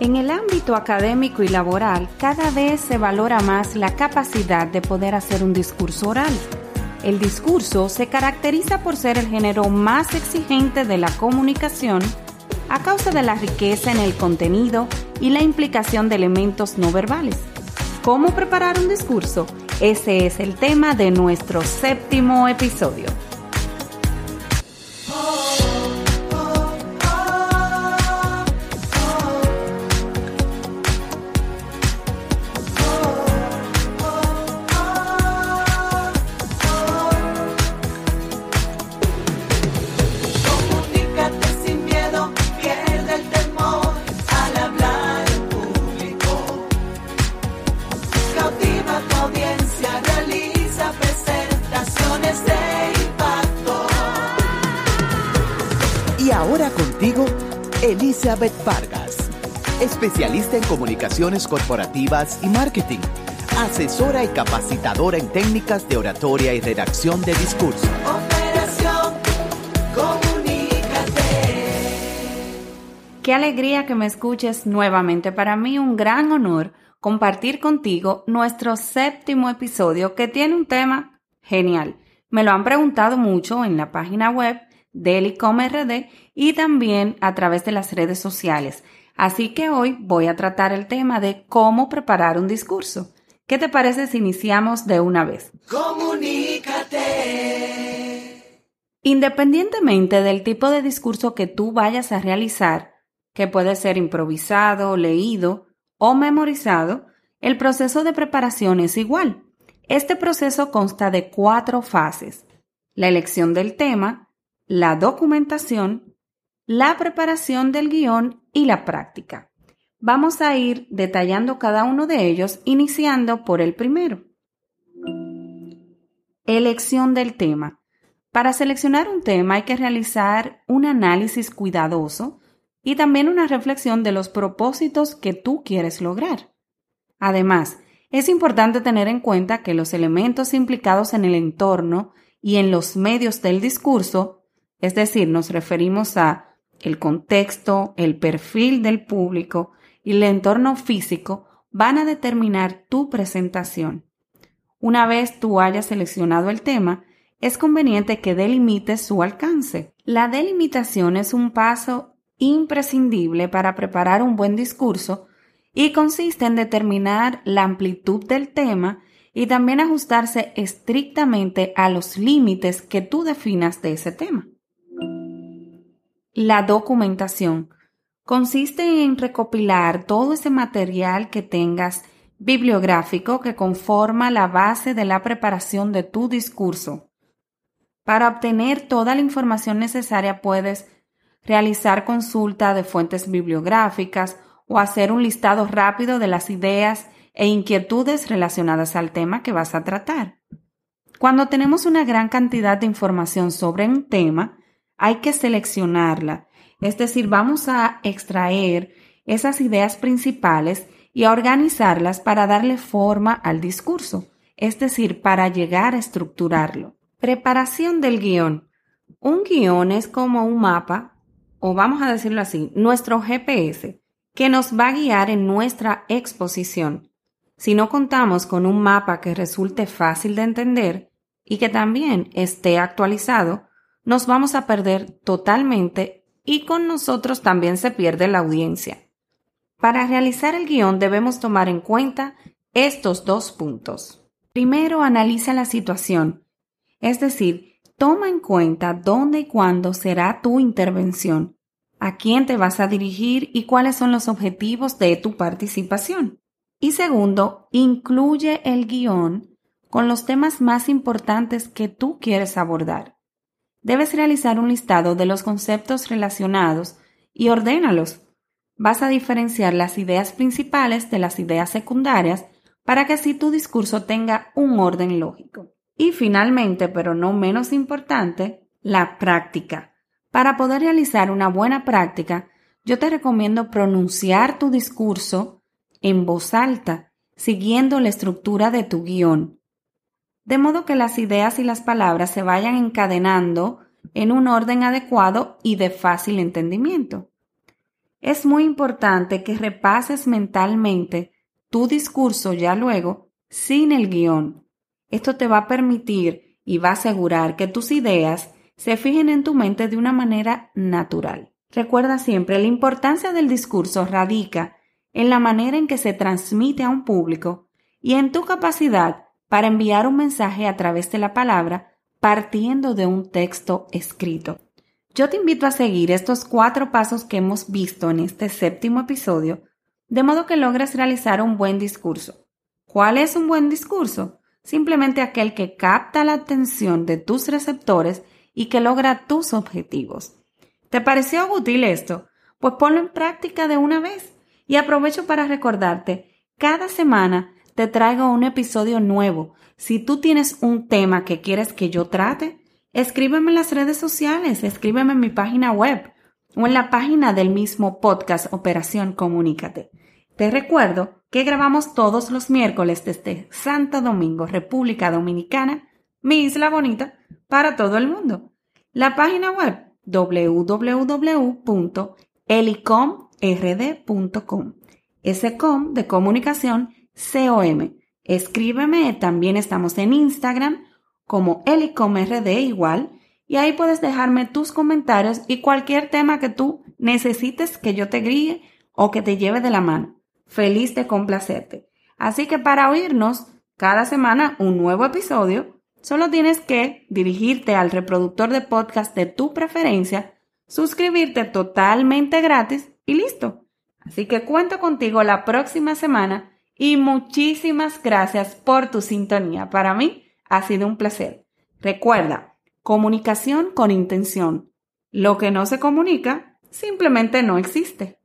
En el ámbito académico y laboral, cada vez se valora más la capacidad de poder hacer un discurso oral. El discurso se caracteriza por ser el género más exigente de la comunicación a causa de la riqueza en el contenido y la implicación de elementos no verbales. ¿Cómo preparar un discurso? Ese es el tema de nuestro séptimo episodio. Elizabeth Vargas, especialista en comunicaciones corporativas y marketing, asesora y capacitadora en técnicas de oratoria y redacción de discurso. Operación Comunícate. Qué alegría que me escuches nuevamente. Para mí un gran honor compartir contigo nuestro séptimo episodio que tiene un tema genial. Me lo han preguntado mucho en la página web del RD y también a través de las redes sociales. Así que hoy voy a tratar el tema de cómo preparar un discurso. ¿Qué te parece si iniciamos de una vez? Comunícate. Independientemente del tipo de discurso que tú vayas a realizar, que puede ser improvisado, leído o memorizado, el proceso de preparación es igual. Este proceso consta de cuatro fases. La elección del tema, la documentación, la preparación del guion y la práctica. Vamos a ir detallando cada uno de ellos, iniciando por el primero. Elección del tema. Para seleccionar un tema hay que realizar un análisis cuidadoso y también una reflexión de los propósitos que tú quieres lograr. Además, es importante tener en cuenta que los elementos implicados en el entorno y en los medios del discurso es decir, nos referimos a el contexto, el perfil del público y el entorno físico van a determinar tu presentación. Una vez tú hayas seleccionado el tema, es conveniente que delimites su alcance. La delimitación es un paso imprescindible para preparar un buen discurso y consiste en determinar la amplitud del tema y también ajustarse estrictamente a los límites que tú definas de ese tema. La documentación consiste en recopilar todo ese material que tengas bibliográfico que conforma la base de la preparación de tu discurso. Para obtener toda la información necesaria puedes realizar consulta de fuentes bibliográficas o hacer un listado rápido de las ideas e inquietudes relacionadas al tema que vas a tratar. Cuando tenemos una gran cantidad de información sobre un tema, hay que seleccionarla. Es decir, vamos a extraer esas ideas principales y a organizarlas para darle forma al discurso, es decir, para llegar a estructurarlo. Preparación del guion. Un guion es como un mapa, o vamos a decirlo así, nuestro GPS, que nos va a guiar en nuestra exposición. Si no contamos con un mapa que resulte fácil de entender y que también esté actualizado, nos vamos a perder totalmente y con nosotros también se pierde la audiencia. Para realizar el guion debemos tomar en cuenta estos dos puntos. Primero, analiza la situación, es decir, toma en cuenta dónde y cuándo será tu intervención, a quién te vas a dirigir y cuáles son los objetivos de tu participación. Y segundo, incluye el guion con los temas más importantes que tú quieres abordar debes realizar un listado de los conceptos relacionados y ordénalos. Vas a diferenciar las ideas principales de las ideas secundarias para que así tu discurso tenga un orden lógico. Y finalmente, pero no menos importante, la práctica. Para poder realizar una buena práctica, yo te recomiendo pronunciar tu discurso en voz alta, siguiendo la estructura de tu guion de modo que las ideas y las palabras se vayan encadenando en un orden adecuado y de fácil entendimiento. es muy importante que repases mentalmente tu discurso ya luego sin el guion. Esto te va a permitir y va a asegurar que tus ideas se fijen en tu mente de una manera natural. Recuerda siempre, la importancia del discurso radica en la manera en que se transmite a un público y en tu capacidad para enviar un mensaje a través de la palabra partiendo de un texto escrito. Yo te invito a seguir estos cuatro pasos que hemos visto en este séptimo episodio, de modo que logres realizar un buen discurso. ¿Cuál es un buen discurso? Simplemente aquel que capta la atención de tus receptores y que logra tus objetivos. ¿Te pareció útil esto? Pues ponlo en práctica de una vez. Y aprovecho para recordarte, cada semana te traigo un episodio nuevo. Si tú tienes un tema que quieres que yo trate, escríbeme en las redes sociales, escríbeme en mi página web o en la página del mismo podcast Operación Comunícate. Te recuerdo que grabamos todos los miércoles desde Santo Domingo, República Dominicana, mi isla bonita, para todo el mundo. La página web www.elicomrd.com. Ese com de comunicación COM. Escríbeme, también estamos en Instagram como elicomrd igual y ahí puedes dejarme tus comentarios y cualquier tema que tú necesites que yo te guíe o que te lleve de la mano. Feliz de complacerte. Así que para oírnos cada semana un nuevo episodio, solo tienes que dirigirte al reproductor de podcast de tu preferencia, suscribirte totalmente gratis y listo. Así que cuento contigo la próxima semana y muchísimas gracias por tu sintonía. Para mí ha sido un placer. Recuerda, comunicación con intención. Lo que no se comunica simplemente no existe.